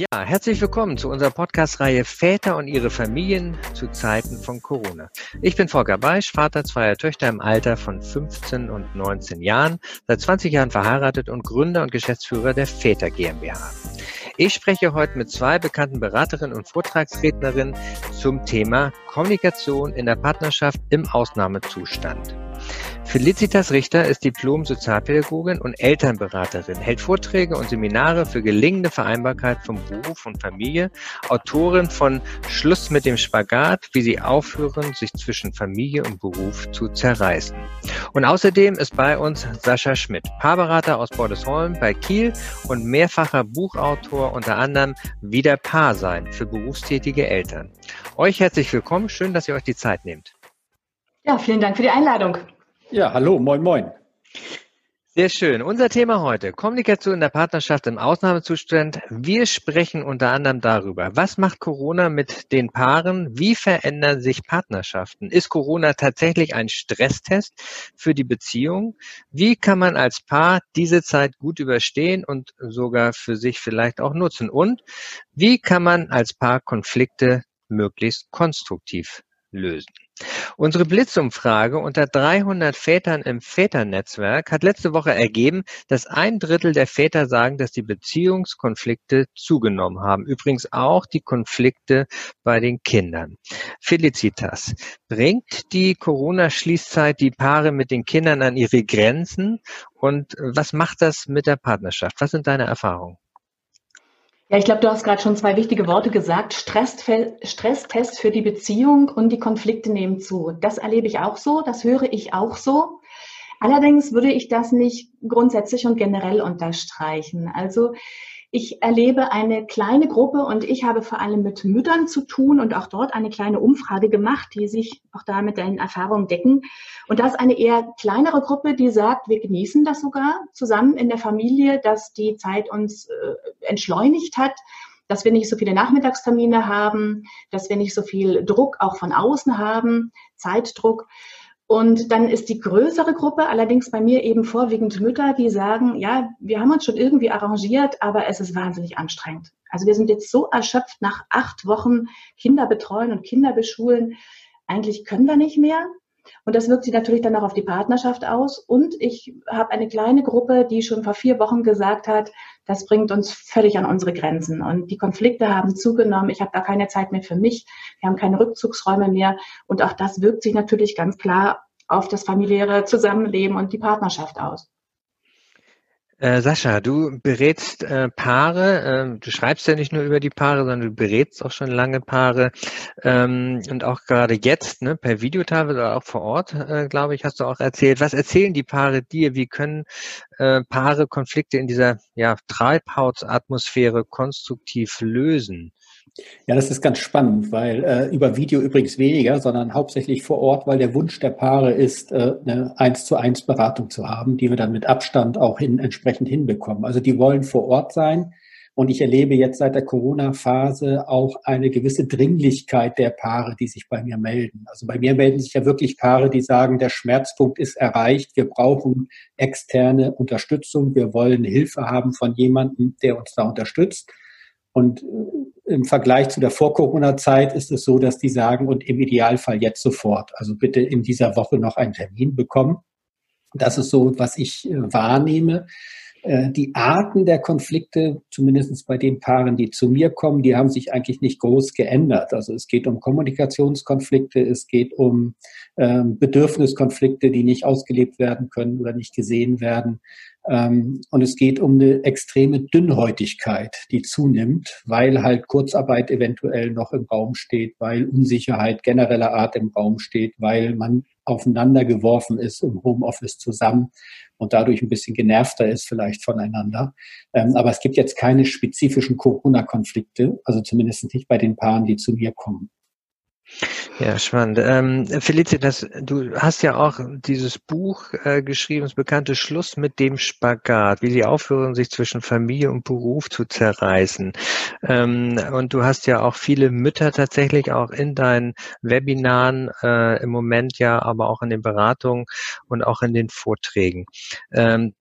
Ja, herzlich willkommen zu unserer Podcast-Reihe Väter und ihre Familien zu Zeiten von Corona. Ich bin Volker Beisch, Vater zweier Töchter im Alter von 15 und 19 Jahren, seit 20 Jahren verheiratet und Gründer und Geschäftsführer der Väter GmbH. Ich spreche heute mit zwei bekannten Beraterinnen und Vortragsrednerinnen zum Thema Kommunikation in der Partnerschaft im Ausnahmezustand. Felicitas Richter ist Diplom-Sozialpädagogin und Elternberaterin, hält Vorträge und Seminare für gelingende Vereinbarkeit von Beruf und Familie, Autorin von Schluss mit dem Spagat, wie sie aufhören, sich zwischen Familie und Beruf zu zerreißen. Und außerdem ist bei uns Sascha Schmidt, Paarberater aus Bordesholm bei Kiel und mehrfacher Buchautor unter anderem Wieder Paar sein für berufstätige Eltern. Euch herzlich willkommen, schön, dass ihr euch die Zeit nehmt. Ja, vielen Dank für die Einladung. Ja, hallo, moin, moin. Sehr schön. Unser Thema heute, Kommunikation in der Partnerschaft im Ausnahmezustand. Wir sprechen unter anderem darüber, was macht Corona mit den Paaren? Wie verändern sich Partnerschaften? Ist Corona tatsächlich ein Stresstest für die Beziehung? Wie kann man als Paar diese Zeit gut überstehen und sogar für sich vielleicht auch nutzen? Und wie kann man als Paar Konflikte möglichst konstruktiv lösen? Unsere Blitzumfrage unter 300 Vätern im Väternetzwerk hat letzte Woche ergeben, dass ein Drittel der Väter sagen, dass die Beziehungskonflikte zugenommen haben. Übrigens auch die Konflikte bei den Kindern. Felicitas, bringt die Corona-Schließzeit die Paare mit den Kindern an ihre Grenzen? Und was macht das mit der Partnerschaft? Was sind deine Erfahrungen? Ja, ich glaube, du hast gerade schon zwei wichtige Worte gesagt. Stresstest für die Beziehung und die Konflikte nehmen zu. Das erlebe ich auch so, das höre ich auch so. Allerdings würde ich das nicht grundsätzlich und generell unterstreichen. Also ich erlebe eine kleine Gruppe und ich habe vor allem mit Müttern zu tun und auch dort eine kleine Umfrage gemacht, die sich auch da mit deinen Erfahrungen decken. Und da ist eine eher kleinere Gruppe, die sagt, wir genießen das sogar zusammen in der Familie, dass die Zeit uns äh, entschleunigt hat, dass wir nicht so viele Nachmittagstermine haben, dass wir nicht so viel Druck auch von außen haben, Zeitdruck. Und dann ist die größere Gruppe allerdings bei mir eben vorwiegend Mütter, die sagen, ja, wir haben uns schon irgendwie arrangiert, aber es ist wahnsinnig anstrengend. Also wir sind jetzt so erschöpft nach acht Wochen Kinder betreuen und Kinder beschulen. Eigentlich können wir nicht mehr. Und das wirkt sich natürlich dann auch auf die Partnerschaft aus. Und ich habe eine kleine Gruppe, die schon vor vier Wochen gesagt hat, das bringt uns völlig an unsere Grenzen. Und die Konflikte haben zugenommen. Ich habe da keine Zeit mehr für mich. Wir haben keine Rückzugsräume mehr. Und auch das wirkt sich natürlich ganz klar auf das familiäre Zusammenleben und die Partnerschaft aus. Äh, Sascha, du berätst äh, Paare, äh, du schreibst ja nicht nur über die Paare, sondern du berätst auch schon lange Paare ähm, und auch gerade jetzt, ne, per Video teilweise oder auch vor Ort, äh, glaube ich, hast du auch erzählt. Was erzählen die Paare dir? Wie können äh, Paare Konflikte in dieser ja, Treibhausatmosphäre konstruktiv lösen? Ja, das ist ganz spannend, weil äh, über Video übrigens weniger, sondern hauptsächlich vor Ort, weil der Wunsch der Paare ist, äh, eine eins zu eins Beratung zu haben, die wir dann mit Abstand auch hin, entsprechend hinbekommen. Also die wollen vor Ort sein. Und ich erlebe jetzt seit der Corona-Phase auch eine gewisse Dringlichkeit der Paare, die sich bei mir melden. Also bei mir melden sich ja wirklich Paare, die sagen, der Schmerzpunkt ist erreicht, wir brauchen externe Unterstützung, wir wollen Hilfe haben von jemandem, der uns da unterstützt. Und äh, im Vergleich zu der Vor-Corona-Zeit ist es so, dass die sagen, und im Idealfall jetzt sofort, also bitte in dieser Woche noch einen Termin bekommen. Das ist so, was ich äh, wahrnehme. Äh, die Arten der Konflikte, zumindest bei den Paaren, die zu mir kommen, die haben sich eigentlich nicht groß geändert. Also es geht um Kommunikationskonflikte, es geht um ähm, Bedürfniskonflikte, die nicht ausgelebt werden können oder nicht gesehen werden. Ähm, und es geht um eine extreme Dünnhäutigkeit, die zunimmt, weil halt Kurzarbeit eventuell noch im Raum steht, weil Unsicherheit genereller Art im Raum steht, weil man aufeinander geworfen ist im Homeoffice zusammen und dadurch ein bisschen genervter ist vielleicht voneinander. Ähm, aber es gibt jetzt keine spezifischen Corona-Konflikte, also zumindest nicht bei den Paaren, die zu mir kommen. Ja, spannend. Ähm, Felicitas, du hast ja auch dieses Buch äh, geschrieben, das bekannte Schluss mit dem Spagat, wie sie aufhören, sich zwischen Familie und Beruf zu zerreißen. Ähm, und du hast ja auch viele Mütter tatsächlich auch in deinen Webinaren äh, im Moment ja, aber auch in den Beratungen und auch in den Vorträgen. Ähm,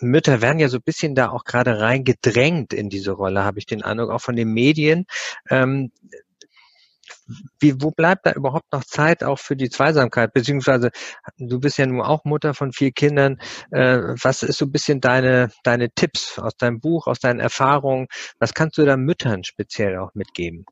Mütter werden ja so ein bisschen da auch gerade reingedrängt in diese Rolle, habe ich den Eindruck, auch von den Medien. Ähm, wie, wo bleibt da überhaupt noch Zeit auch für die Zweisamkeit? Beziehungsweise du bist ja nun auch Mutter von vier Kindern. Äh, was ist so ein bisschen deine, deine Tipps aus deinem Buch, aus deinen Erfahrungen? Was kannst du da Müttern speziell auch mitgeben?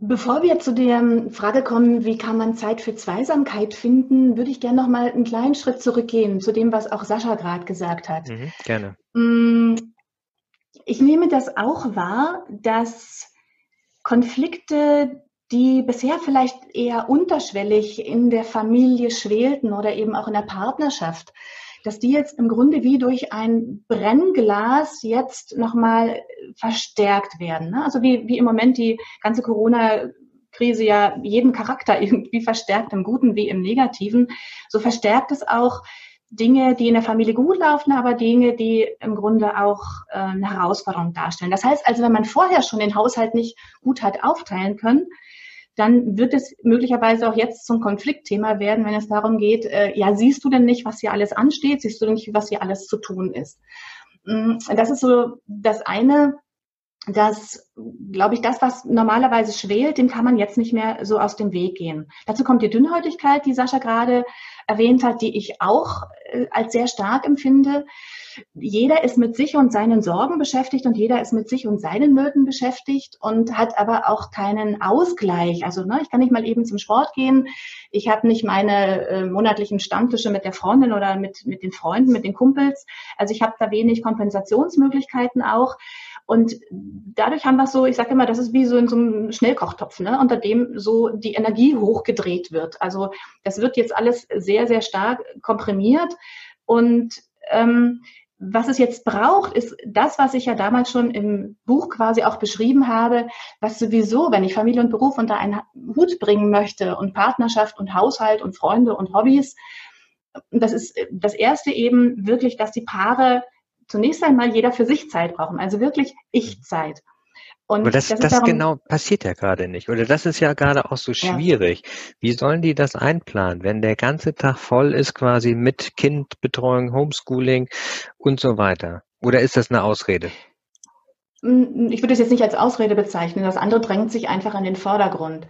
Bevor wir zu der Frage kommen, wie kann man Zeit für Zweisamkeit finden, würde ich gerne noch mal einen kleinen Schritt zurückgehen zu dem, was auch Sascha gerade gesagt hat. Mhm, gerne. Mm, ich nehme das auch wahr, dass Konflikte, die bisher vielleicht eher unterschwellig in der Familie schwelten oder eben auch in der Partnerschaft, dass die jetzt im Grunde wie durch ein Brennglas jetzt nochmal verstärkt werden. Ne? Also wie, wie im Moment die ganze Corona-Krise ja jeden Charakter irgendwie verstärkt, im Guten wie im Negativen, so verstärkt es auch Dinge, die in der Familie gut laufen, aber Dinge, die im Grunde auch äh, eine Herausforderung darstellen. Das heißt also, wenn man vorher schon den Haushalt nicht gut hat aufteilen können, dann wird es möglicherweise auch jetzt zum Konfliktthema werden, wenn es darum geht, äh, ja, siehst du denn nicht, was hier alles ansteht? Siehst du denn nicht, was hier alles zu tun ist? Mm, das ist so das eine, dass, glaube ich, das, was normalerweise schwelt, dem kann man jetzt nicht mehr so aus dem Weg gehen. Dazu kommt die Dünnhäutigkeit, die Sascha gerade erwähnt hat, die ich auch äh, als sehr stark empfinde. Jeder ist mit sich und seinen Sorgen beschäftigt und jeder ist mit sich und seinen Nöten beschäftigt und hat aber auch keinen Ausgleich. Also ne, ich kann nicht mal eben zum Sport gehen. Ich habe nicht meine äh, monatlichen Stammtische mit der Freundin oder mit, mit den Freunden, mit den Kumpels. Also ich habe da wenig Kompensationsmöglichkeiten auch. Und dadurch haben wir so, ich sage immer, das ist wie so in so einem Schnellkochtopf, ne, unter dem so die Energie hochgedreht wird. Also das wird jetzt alles sehr, sehr stark komprimiert. Und ähm, was es jetzt braucht, ist das, was ich ja damals schon im Buch quasi auch beschrieben habe, was sowieso, wenn ich Familie und Beruf unter einen Hut bringen möchte und Partnerschaft und Haushalt und Freunde und Hobbys, das ist das erste eben wirklich, dass die Paare zunächst einmal jeder für sich Zeit brauchen, also wirklich Ich-Zeit. Und Aber das, das, das darum, genau passiert ja gerade nicht. Oder das ist ja gerade auch so schwierig. Ja. Wie sollen die das einplanen, wenn der ganze Tag voll ist quasi mit Kindbetreuung, Homeschooling und so weiter? Oder ist das eine Ausrede? Hm, ich würde es jetzt nicht als Ausrede bezeichnen. Das andere drängt sich einfach in den Vordergrund.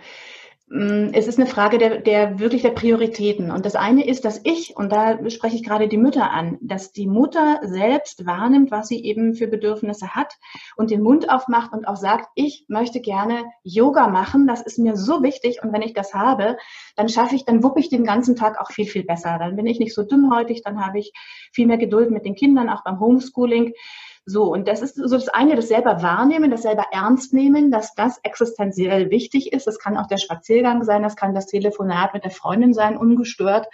Mm, es ist eine Frage der, der wirklich der Prioritäten. Und das eine ist, dass ich, und da spreche ich gerade die Mütter an, dass die Mutter selbst wahrnimmt, was sie eben für Bedürfnisse hat und den Mund aufmacht und auch sagt, ich möchte gerne Yoga machen. Das ist mir so wichtig. Und wenn ich das habe, dann schaffe ich, dann wuppe ich den ganzen Tag auch viel, viel besser. Dann bin ich nicht so dünnhäutig, dann habe ich viel mehr Geduld mit den Kindern, auch beim Homeschooling. So, und das ist so das eine, das selber wahrnehmen, das selber ernst nehmen, dass das existenziell wichtig ist. Das kann auch der Spaziergang sein, das kann das Telefonat mit der Freundin sein, ungestört.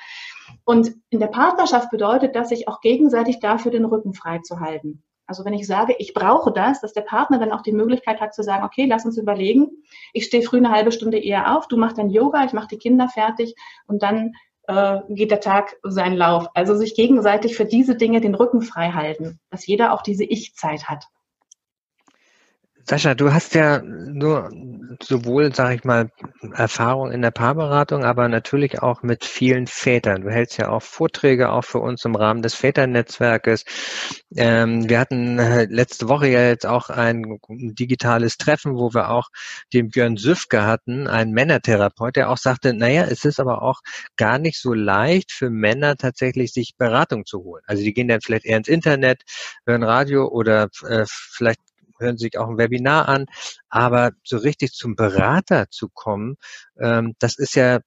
Und in der Partnerschaft bedeutet das, sich auch gegenseitig dafür den Rücken frei zu halten. Also wenn ich sage, ich brauche das, dass der Partner dann auch die Möglichkeit hat zu sagen, okay, lass uns überlegen. Ich stehe früh eine halbe Stunde eher auf, du machst dein Yoga, ich mache die Kinder fertig und dann äh, geht der Tag seinen Lauf. Also sich gegenseitig für diese Dinge den Rücken frei halten, dass jeder auch diese Ich-Zeit hat. Sascha, du hast ja nur sowohl, sage ich mal, Erfahrung in der Paarberatung, aber natürlich auch mit vielen Vätern. Du hältst ja auch Vorträge auch für uns im Rahmen des Väternetzwerkes. Ähm, wir hatten äh, letzte Woche ja jetzt auch ein digitales Treffen, wo wir auch den Björn Süfke hatten, einen Männertherapeut, der auch sagte, naja, es ist aber auch gar nicht so leicht für Männer tatsächlich sich Beratung zu holen. Also die gehen dann vielleicht eher ins Internet, hören Radio oder äh, vielleicht hören sich auch ein Webinar an, aber so richtig zum Berater zu kommen, ähm, das ist ja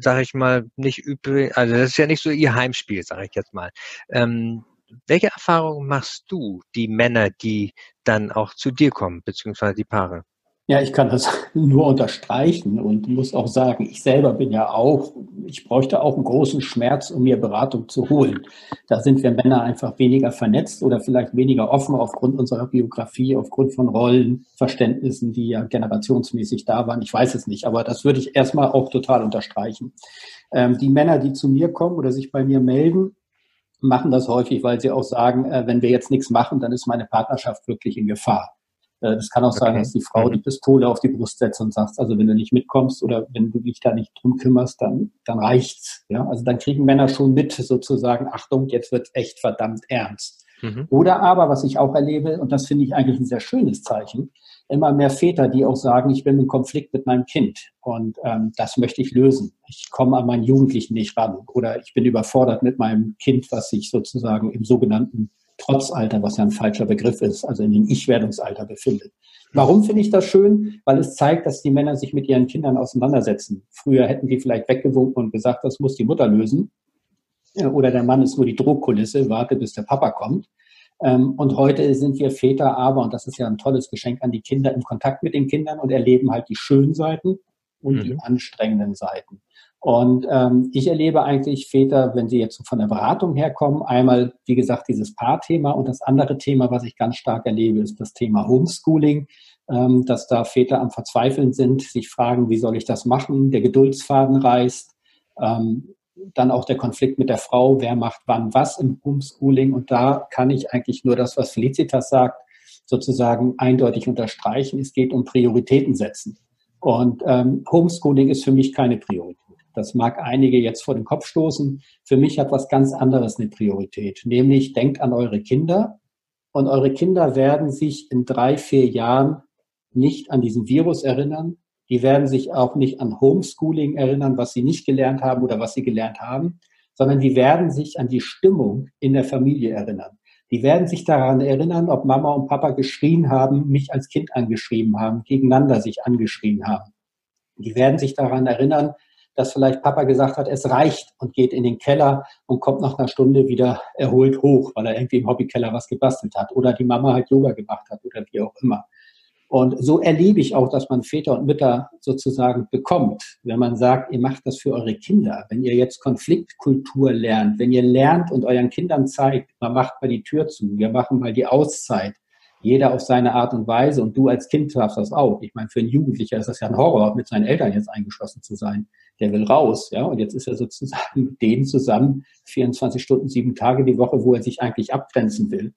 sage ich mal, nicht üblich, also das ist ja nicht so ihr Heimspiel, sage ich jetzt mal. Ähm, welche Erfahrungen machst du, die Männer, die dann auch zu dir kommen, beziehungsweise die Paare? Ja, ich kann das nur unterstreichen und muss auch sagen, ich selber bin ja auch, ich bräuchte auch einen großen Schmerz, um mir Beratung zu holen. Da sind wir Männer einfach weniger vernetzt oder vielleicht weniger offen aufgrund unserer Biografie, aufgrund von Rollenverständnissen, die ja generationsmäßig da waren. Ich weiß es nicht, aber das würde ich erstmal auch total unterstreichen. Ähm, die Männer, die zu mir kommen oder sich bei mir melden, machen das häufig, weil sie auch sagen, äh, wenn wir jetzt nichts machen, dann ist meine Partnerschaft wirklich in Gefahr. Äh, das kann auch sein, dass die Frau mhm. die Pistole auf die Brust setzt und sagt, also wenn du nicht mitkommst oder wenn du dich da nicht drum kümmerst, dann, dann reicht's. Ja, also dann kriegen Männer schon mit sozusagen, Achtung, jetzt wird echt verdammt ernst. Mhm. Oder aber, was ich auch erlebe, und das finde ich eigentlich ein sehr schönes Zeichen, immer mehr Väter, die auch sagen, ich bin im Konflikt mit meinem Kind und ähm, das möchte ich lösen. Ich komme an meinen Jugendlichen nicht ran oder ich bin überfordert mit meinem Kind, was sich sozusagen im sogenannten Trotzalter, was ja ein falscher Begriff ist, also in dem Ich-Werdungsalter befindet. Warum finde ich das schön? Weil es zeigt, dass die Männer sich mit ihren Kindern auseinandersetzen. Früher hätten die vielleicht weggewunken und gesagt, das muss die Mutter lösen. Oder der Mann ist nur die Druckkulisse, warte, bis der Papa kommt. Ähm, und heute sind wir Väter aber, und das ist ja ein tolles Geschenk an die Kinder, im Kontakt mit den Kindern und erleben halt die schönen Seiten und mhm. die anstrengenden Seiten. Und ähm, ich erlebe eigentlich Väter, wenn sie jetzt von der Beratung herkommen, einmal, wie gesagt, dieses Paarthema und das andere Thema, was ich ganz stark erlebe, ist das Thema Homeschooling, ähm, dass da Väter am Verzweifeln sind, sich fragen, wie soll ich das machen, der Geduldsfaden reißt, ähm, dann auch der Konflikt mit der Frau, wer macht wann was im Homeschooling. Und da kann ich eigentlich nur das, was Felicitas sagt, sozusagen eindeutig unterstreichen. Es geht um Prioritäten setzen. Und ähm, Homeschooling ist für mich keine Priorität. Das mag einige jetzt vor den Kopf stoßen. Für mich hat was ganz anderes eine Priorität. Nämlich denkt an eure Kinder. Und eure Kinder werden sich in drei, vier Jahren nicht an diesen Virus erinnern, die werden sich auch nicht an Homeschooling erinnern, was sie nicht gelernt haben oder was sie gelernt haben, sondern die werden sich an die Stimmung in der Familie erinnern. Die werden sich daran erinnern, ob Mama und Papa geschrien haben, mich als Kind angeschrieben haben, gegeneinander sich angeschrien haben. Die werden sich daran erinnern, dass vielleicht Papa gesagt hat, es reicht und geht in den Keller und kommt nach einer Stunde wieder erholt hoch, weil er irgendwie im Hobbykeller was gebastelt hat oder die Mama halt Yoga gemacht hat oder wie auch immer. Und so erlebe ich auch, dass man Väter und Mütter sozusagen bekommt, wenn man sagt, ihr macht das für eure Kinder. Wenn ihr jetzt Konfliktkultur lernt, wenn ihr lernt und euren Kindern zeigt, man macht mal die Tür zu, wir machen mal die Auszeit, jeder auf seine Art und Weise und du als Kind darfst das auch. Ich meine, für einen Jugendlicher ist das ja ein Horror, mit seinen Eltern jetzt eingeschlossen zu sein. Der will raus, ja, und jetzt ist er sozusagen mit denen zusammen 24 Stunden, sieben Tage die Woche, wo er sich eigentlich abgrenzen will.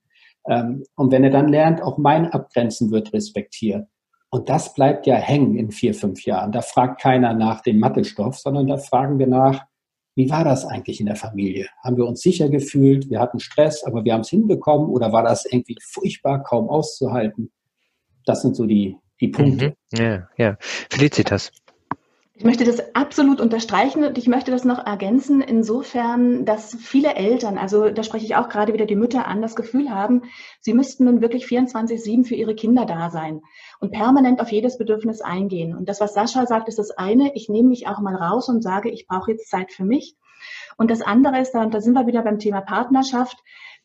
Ähm, und wenn er dann lernt, auch mein Abgrenzen wird respektiert. Und das bleibt ja hängen in vier, fünf Jahren. Da fragt keiner nach dem Mathestoff, sondern da fragen wir nach, wie war das eigentlich in der Familie? Haben wir uns sicher gefühlt? Wir hatten Stress, aber wir haben es hinbekommen oder war das irgendwie furchtbar, kaum auszuhalten? Das sind so die, die Punkte. Mhm. Ja, ja. Felicitas. Ich möchte das absolut unterstreichen und ich möchte das noch ergänzen, insofern, dass viele Eltern, also da spreche ich auch gerade wieder die Mütter an, das Gefühl haben, sie müssten nun wirklich 24-7 für ihre Kinder da sein und permanent auf jedes Bedürfnis eingehen. Und das, was Sascha sagt, ist das eine, ich nehme mich auch mal raus und sage, ich brauche jetzt Zeit für mich. Und das andere ist, und da sind wir wieder beim Thema Partnerschaft,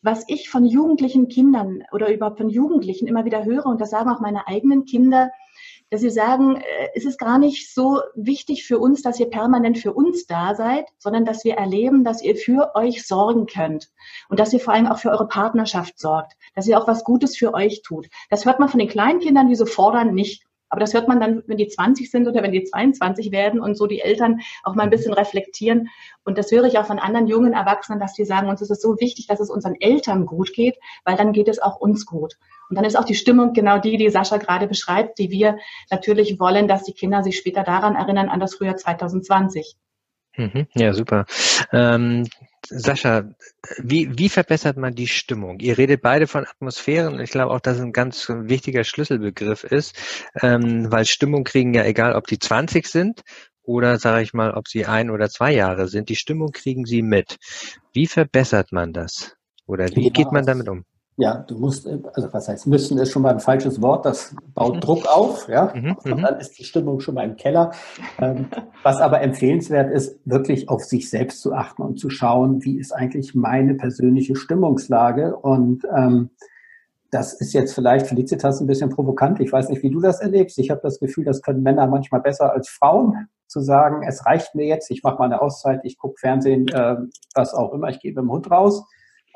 was ich von jugendlichen Kindern oder überhaupt von Jugendlichen immer wieder höre, und das sagen auch meine eigenen Kinder, dass sie sagen, äh, es ist gar nicht so wichtig für uns, dass ihr permanent für uns da seid, sondern dass wir erleben, dass ihr für euch sorgen könnt und dass ihr vor allem auch für eure Partnerschaft sorgt, dass ihr auch was Gutes für euch tut. Das hört man von den kleinen Kindern, die so fordern, nicht. Aber das hört man dann, wenn die 20 sind oder wenn die 22 werden und so die Eltern auch mal ein bisschen reflektieren. Und das höre ich auch von anderen jungen Erwachsenen, dass die sagen, uns ist es so wichtig, dass es unseren Eltern gut geht, weil dann geht es auch uns gut. Und dann ist auch die Stimmung genau die, die Sascha gerade beschreibt, die wir natürlich wollen, dass die Kinder sich später daran erinnern, an das Frühjahr 2020. Mhm. Ja, super. Ähm, Sascha, wie, wie verbessert man die Stimmung? Ihr redet beide von Atmosphären. Ich glaube auch, dass ein ganz wichtiger Schlüsselbegriff ist, ähm, weil Stimmung kriegen ja egal, ob die 20 sind oder sage ich mal, ob sie ein oder zwei Jahre sind. Die Stimmung kriegen sie mit. Wie verbessert man das? Oder wie geht man damit um? Ja, du musst, also was heißt müssen, ist schon mal ein falsches Wort, das baut mhm. Druck auf, ja, mhm, und mhm. dann ist die Stimmung schon mal im Keller. Ähm, was aber empfehlenswert ist, wirklich auf sich selbst zu achten und zu schauen, wie ist eigentlich meine persönliche Stimmungslage und ähm, das ist jetzt vielleicht Felicitas ein bisschen provokant. Ich weiß nicht, wie du das erlebst. Ich habe das Gefühl, das können Männer manchmal besser als Frauen, zu sagen, es reicht mir jetzt, ich mache mal eine Auszeit, ich gucke Fernsehen, äh, was auch immer, ich gehe mit dem Hund raus.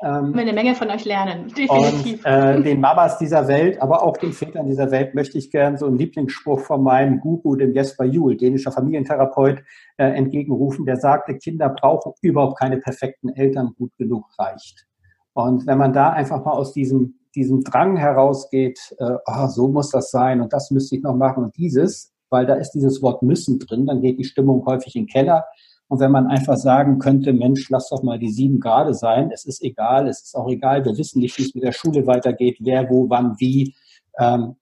Ähm, eine Menge von euch lernen, definitiv. Und äh, den Mamas dieser Welt, aber auch den Vätern dieser Welt möchte ich gerne so einen Lieblingsspruch von meinem Guru, dem Jesper Juhl, dänischer Familientherapeut, äh, entgegenrufen, der sagte, Kinder brauchen überhaupt keine perfekten Eltern, gut genug reicht. Und wenn man da einfach mal aus diesem diesem Drang herausgeht, äh, oh, so muss das sein und das müsste ich noch machen und dieses, weil da ist dieses Wort müssen drin, dann geht die Stimmung häufig in den Keller. Und wenn man einfach sagen könnte, Mensch, lass doch mal die sieben Grade sein, es ist egal, es ist auch egal, wir wissen nicht, wie es mit der Schule weitergeht, wer, wo, wann, wie. Ähm,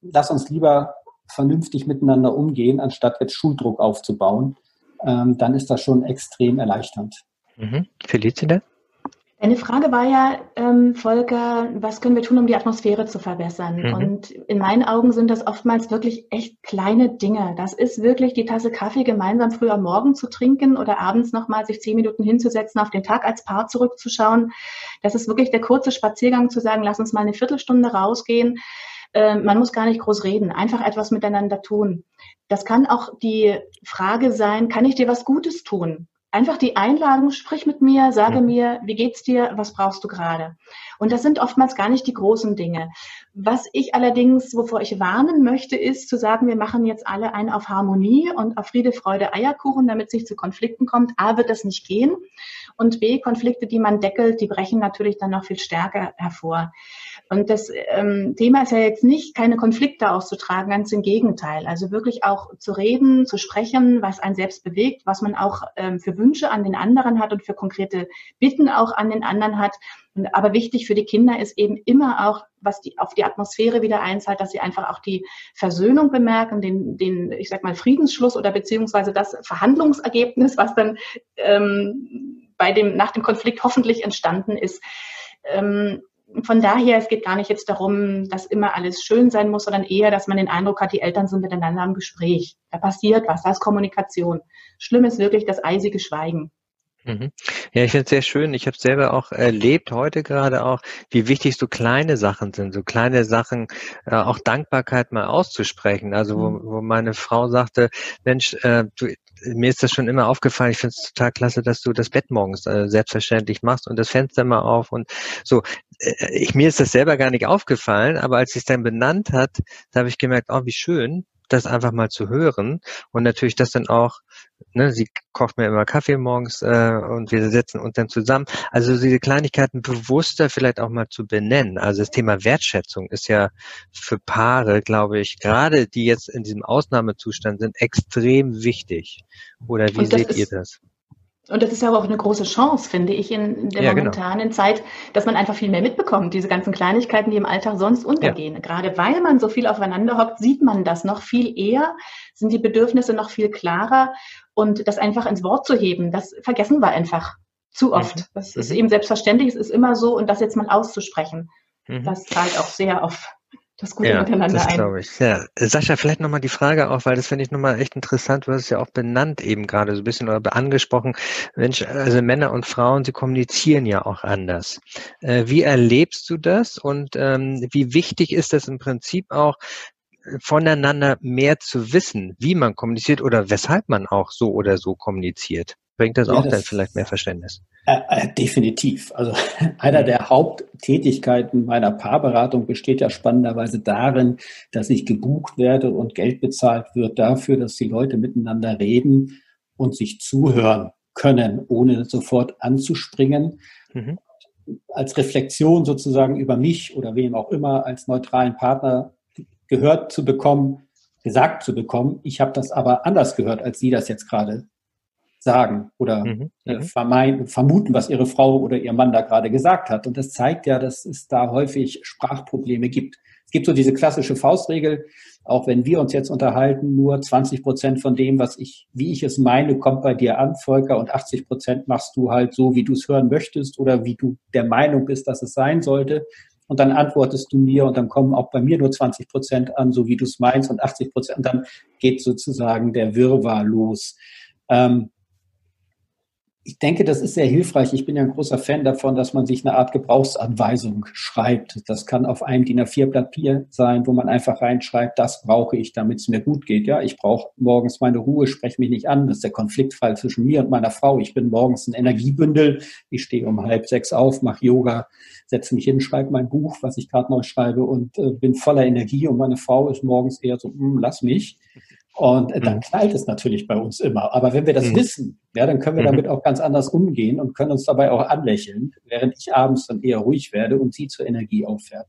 lass uns lieber vernünftig miteinander umgehen, anstatt jetzt Schuldruck aufzubauen, ähm, dann ist das schon extrem erleichternd. Mhm. Felicita? Eine Frage war ja, ähm, Volker, was können wir tun, um die Atmosphäre zu verbessern? Mhm. Und in meinen Augen sind das oftmals wirklich echt kleine Dinge. Das ist wirklich die Tasse Kaffee gemeinsam früh am Morgen zu trinken oder abends nochmal sich zehn Minuten hinzusetzen, auf den Tag als Paar zurückzuschauen. Das ist wirklich der kurze Spaziergang zu sagen, lass uns mal eine Viertelstunde rausgehen. Äh, man muss gar nicht groß reden, einfach etwas miteinander tun. Das kann auch die Frage sein, kann ich dir was Gutes tun? Einfach die Einladung, sprich mit mir, sage mhm. mir, wie geht's dir, was brauchst du gerade? Und das sind oftmals gar nicht die großen Dinge. Was ich allerdings, wovor ich warnen möchte, ist zu sagen, wir machen jetzt alle einen auf Harmonie und auf Friede, Freude, Eierkuchen, damit es nicht zu Konflikten kommt. A, wird das nicht gehen. Und B, Konflikte, die man deckelt, die brechen natürlich dann noch viel stärker hervor. Und das ähm, Thema ist ja jetzt nicht, keine Konflikte auszutragen, ganz im Gegenteil. Also wirklich auch zu reden, zu sprechen, was einen selbst bewegt, was man auch ähm, für Wünsche an den anderen hat und für konkrete Bitten auch an den anderen hat. Und, aber wichtig für die Kinder ist eben immer auch, was die, auf die Atmosphäre wieder einzahlt, dass sie einfach auch die Versöhnung bemerken, den, den ich sag mal, Friedensschluss oder beziehungsweise das Verhandlungsergebnis, was dann ähm, bei dem, nach dem Konflikt hoffentlich entstanden ist. Ähm, von daher, es geht gar nicht jetzt darum, dass immer alles schön sein muss, sondern eher, dass man den Eindruck hat, die Eltern sind miteinander im Gespräch. Da passiert was, da ist Kommunikation. Schlimm ist wirklich das eisige Schweigen. Mhm. Ja, ich finde es sehr schön. Ich habe selber auch erlebt, heute gerade auch, wie wichtig so kleine Sachen sind, so kleine Sachen, äh, auch Dankbarkeit mal auszusprechen. Also wo, mhm. wo meine Frau sagte, Mensch, äh, du, mir ist das schon immer aufgefallen, ich finde es total klasse, dass du das Bett morgens äh, selbstverständlich machst und das Fenster mal auf und so. Äh, ich, mir ist das selber gar nicht aufgefallen, aber als sie es dann benannt hat, da habe ich gemerkt, oh, wie schön, das einfach mal zu hören und natürlich das dann auch, ne, sie kocht mir immer Kaffee morgens äh, und wir setzen uns dann zusammen. Also diese Kleinigkeiten bewusster vielleicht auch mal zu benennen. Also das Thema Wertschätzung ist ja für Paare, glaube ich, gerade die jetzt in diesem Ausnahmezustand sind, extrem wichtig. Oder wie seht ihr das? Und das ist ja auch eine große Chance, finde ich, in der ja, genau. momentanen genau. Zeit, dass man einfach viel mehr mitbekommt. Diese ganzen Kleinigkeiten, die im Alltag sonst untergehen. Ja. Gerade weil man so viel aufeinander hockt, sieht man das noch viel eher, sind die Bedürfnisse noch viel klarer. Und das einfach ins Wort zu heben, das vergessen wir einfach zu oft. Mhm. Das ist mhm. eben selbstverständlich, es ist immer so. Und das jetzt mal auszusprechen, mhm. das zahlt auch sehr auf das gute ja, Miteinander das glaube ich. Ja. Sascha, vielleicht nochmal die Frage auch, weil das finde ich nochmal echt interessant, du hast es ja auch benannt eben gerade so ein bisschen oder angesprochen. Mensch, also Männer und Frauen, sie kommunizieren ja auch anders. Äh, wie erlebst du das und ähm, wie wichtig ist das im Prinzip auch, voneinander mehr zu wissen, wie man kommuniziert oder weshalb man auch so oder so kommuniziert? Bringt das ja, auch das, dann vielleicht mehr Verständnis? Äh, äh, definitiv. Also einer der Haupttätigkeiten meiner Paarberatung besteht ja spannenderweise darin, dass ich gebucht werde und Geld bezahlt wird dafür, dass die Leute miteinander reden und sich zuhören können, ohne sofort anzuspringen. Mhm. Als Reflexion sozusagen über mich oder wem auch immer als neutralen Partner gehört zu bekommen, gesagt zu bekommen, ich habe das aber anders gehört, als Sie das jetzt gerade sagen oder mhm. äh, mhm. vermeiden, vermuten, was ihre Frau oder ihr Mann da gerade gesagt hat. Und das zeigt ja, dass es da häufig Sprachprobleme gibt. Es gibt so diese klassische Faustregel, auch wenn wir uns jetzt unterhalten, nur 20 Prozent von dem, was ich, wie ich es meine, kommt bei dir an, Volker, und 80 Prozent machst du halt so, wie du es hören möchtest oder wie du der Meinung bist, dass es sein sollte. Und dann antwortest du mir und dann kommen auch bei mir nur 20 Prozent an, so wie du es meinst, und 80 Prozent, und dann geht sozusagen der Wirrwarr los. Ähm, ich denke, das ist sehr hilfreich. Ich bin ja ein großer Fan davon, dass man sich eine Art Gebrauchsanweisung schreibt. Das kann auf einem DIN A4 Papier sein, wo man einfach reinschreibt, das brauche ich, damit es mir gut geht. Ja, ich brauche morgens meine Ruhe, spreche mich nicht an. Das ist der Konfliktfall zwischen mir und meiner Frau. Ich bin morgens ein Energiebündel. Ich stehe um halb sechs auf, mache Yoga, setze mich hin, schreibe mein Buch, was ich gerade neu schreibe und äh, bin voller Energie. Und meine Frau ist morgens eher so, hm, lass mich. Und dann mhm. knallt es natürlich bei uns immer. Aber wenn wir das mhm. wissen, ja, dann können wir mhm. damit auch ganz anders umgehen und können uns dabei auch anlächeln, während ich abends dann eher ruhig werde und sie zur Energie auffährt.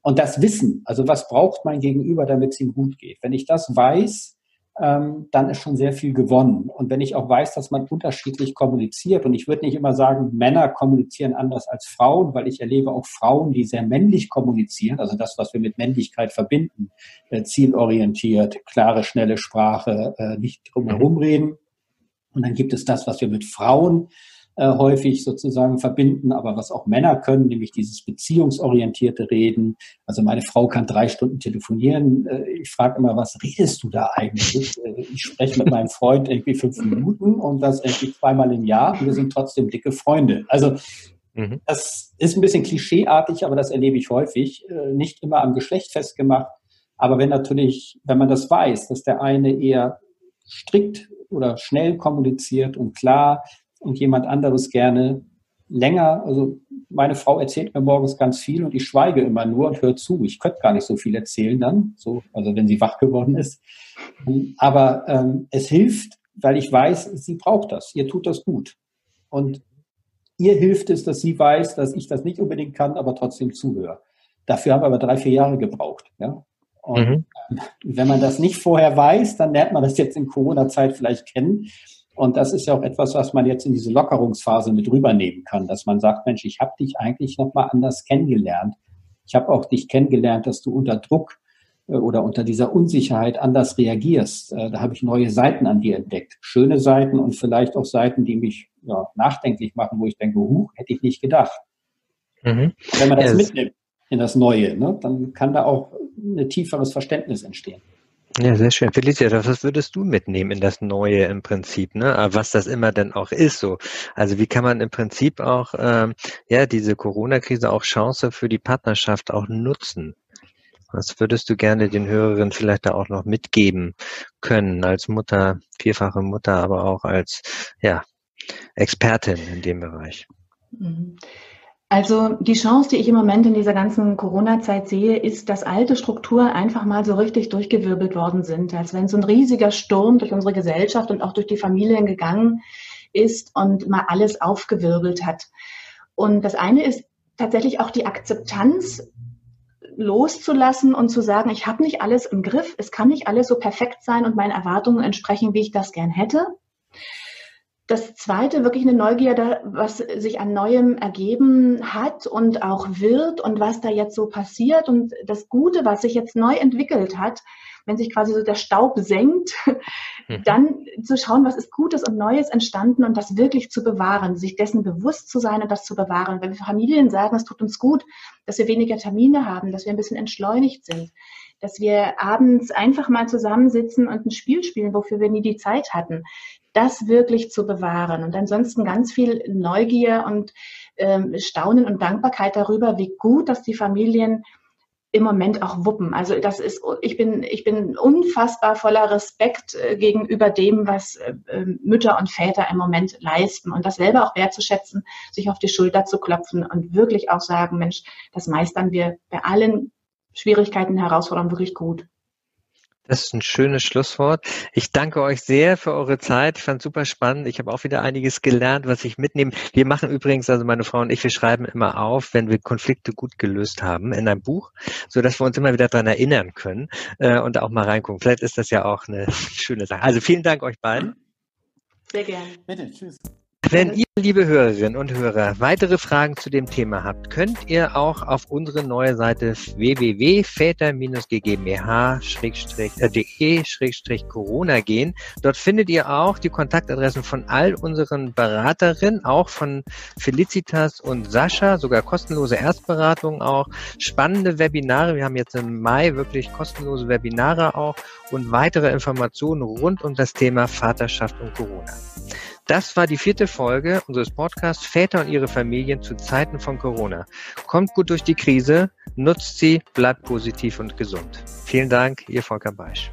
Und das Wissen, also was braucht mein Gegenüber, damit es ihm gut geht? Wenn ich das weiß, dann ist schon sehr viel gewonnen. Und wenn ich auch weiß, dass man unterschiedlich kommuniziert, und ich würde nicht immer sagen, Männer kommunizieren anders als Frauen, weil ich erlebe auch Frauen, die sehr männlich kommunizieren, also das, was wir mit Männlichkeit verbinden, äh, zielorientiert, klare, schnelle Sprache, äh, nicht drumherum mhm. reden. Und dann gibt es das, was wir mit Frauen äh, häufig sozusagen verbinden, aber was auch Männer können, nämlich dieses beziehungsorientierte Reden. Also meine Frau kann drei Stunden telefonieren. Äh, ich frage immer, was redest du da eigentlich? Äh, ich spreche mit meinem Freund irgendwie fünf Minuten und das irgendwie zweimal im Jahr und wir sind trotzdem dicke Freunde. Also mhm. das ist ein bisschen klischeeartig, aber das erlebe ich häufig. Äh, nicht immer am Geschlecht festgemacht. Aber wenn natürlich, wenn man das weiß, dass der eine eher strikt oder schnell kommuniziert und klar und jemand anderes gerne länger. Also meine Frau erzählt mir morgens ganz viel und ich schweige immer nur und höre zu. Ich könnte gar nicht so viel erzählen dann, so, also wenn sie wach geworden ist. Aber ähm, es hilft, weil ich weiß, sie braucht das. Ihr tut das gut. Und ihr hilft es, dass sie weiß, dass ich das nicht unbedingt kann, aber trotzdem zuhöre. Dafür haben wir aber drei, vier Jahre gebraucht. Ja? Und mhm. wenn man das nicht vorher weiß, dann lernt man das jetzt in Corona-Zeit vielleicht kennen. Und das ist ja auch etwas, was man jetzt in diese Lockerungsphase mit rübernehmen kann, dass man sagt, Mensch, ich habe dich eigentlich nochmal anders kennengelernt. Ich habe auch dich kennengelernt, dass du unter Druck äh, oder unter dieser Unsicherheit anders reagierst. Äh, da habe ich neue Seiten an dir entdeckt. Schöne Seiten und vielleicht auch Seiten, die mich ja, nachdenklich machen, wo ich denke, huh, hätte ich nicht gedacht. Mhm. Wenn man das yes. mitnimmt in das Neue, ne, dann kann da auch ein tieferes Verständnis entstehen. Ja, sehr schön. Felicia, was würdest du mitnehmen in das Neue im Prinzip, ne? Was das immer denn auch ist, so. Also wie kann man im Prinzip auch, ähm, ja, diese Corona-Krise auch Chance für die Partnerschaft auch nutzen? Was würdest du gerne den Hörerinnen vielleicht da auch noch mitgeben können als Mutter, vierfache Mutter, aber auch als, ja, Expertin in dem Bereich? Mhm. Also die Chance, die ich im Moment in dieser ganzen Corona-Zeit sehe, ist, dass alte Strukturen einfach mal so richtig durchgewirbelt worden sind, als wenn so ein riesiger Sturm durch unsere Gesellschaft und auch durch die Familien gegangen ist und mal alles aufgewirbelt hat. Und das eine ist tatsächlich auch die Akzeptanz loszulassen und zu sagen, ich habe nicht alles im Griff, es kann nicht alles so perfekt sein und meinen Erwartungen entsprechen, wie ich das gern hätte. Das zweite, wirklich eine Neugier, was sich an Neuem ergeben hat und auch wird und was da jetzt so passiert und das Gute, was sich jetzt neu entwickelt hat, wenn sich quasi so der Staub senkt, mhm. dann zu schauen, was ist Gutes und Neues entstanden und das wirklich zu bewahren, sich dessen bewusst zu sein und das zu bewahren. Wenn wir Familien sagen, es tut uns gut, dass wir weniger Termine haben, dass wir ein bisschen entschleunigt sind, dass wir abends einfach mal zusammensitzen und ein Spiel spielen, wofür wir nie die Zeit hatten, das wirklich zu bewahren. Und ansonsten ganz viel Neugier und ähm, Staunen und Dankbarkeit darüber, wie gut, dass die Familien im Moment auch wuppen. Also das ist, ich bin, ich bin unfassbar voller Respekt äh, gegenüber dem, was äh, ähm, Mütter und Väter im Moment leisten und das selber auch wertzuschätzen, sich auf die Schulter zu klopfen und wirklich auch sagen, Mensch, das meistern wir bei allen Schwierigkeiten, Herausforderungen wirklich gut. Das ist ein schönes Schlusswort. Ich danke euch sehr für eure Zeit. Ich fand super spannend. Ich habe auch wieder einiges gelernt, was ich mitnehme. Wir machen übrigens, also meine Frau und ich, wir schreiben immer auf, wenn wir Konflikte gut gelöst haben in einem Buch, so dass wir uns immer wieder daran erinnern können äh, und auch mal reingucken. Vielleicht ist das ja auch eine schöne Sache. Also vielen Dank euch beiden. Sehr gerne. Bitte, tschüss. Wenn ihr, liebe Hörerinnen und Hörer, weitere Fragen zu dem Thema habt, könnt ihr auch auf unsere neue Seite www.väter-ggmbh-de-corona gehen. Dort findet ihr auch die Kontaktadressen von all unseren Beraterinnen, auch von Felicitas und Sascha, sogar kostenlose Erstberatungen auch, spannende Webinare. Wir haben jetzt im Mai wirklich kostenlose Webinare auch und weitere Informationen rund um das Thema Vaterschaft und Corona. Das war die vierte Folge unseres Podcasts Väter und ihre Familien zu Zeiten von Corona. Kommt gut durch die Krise, nutzt sie, bleibt positiv und gesund. Vielen Dank, Ihr Volker Beisch.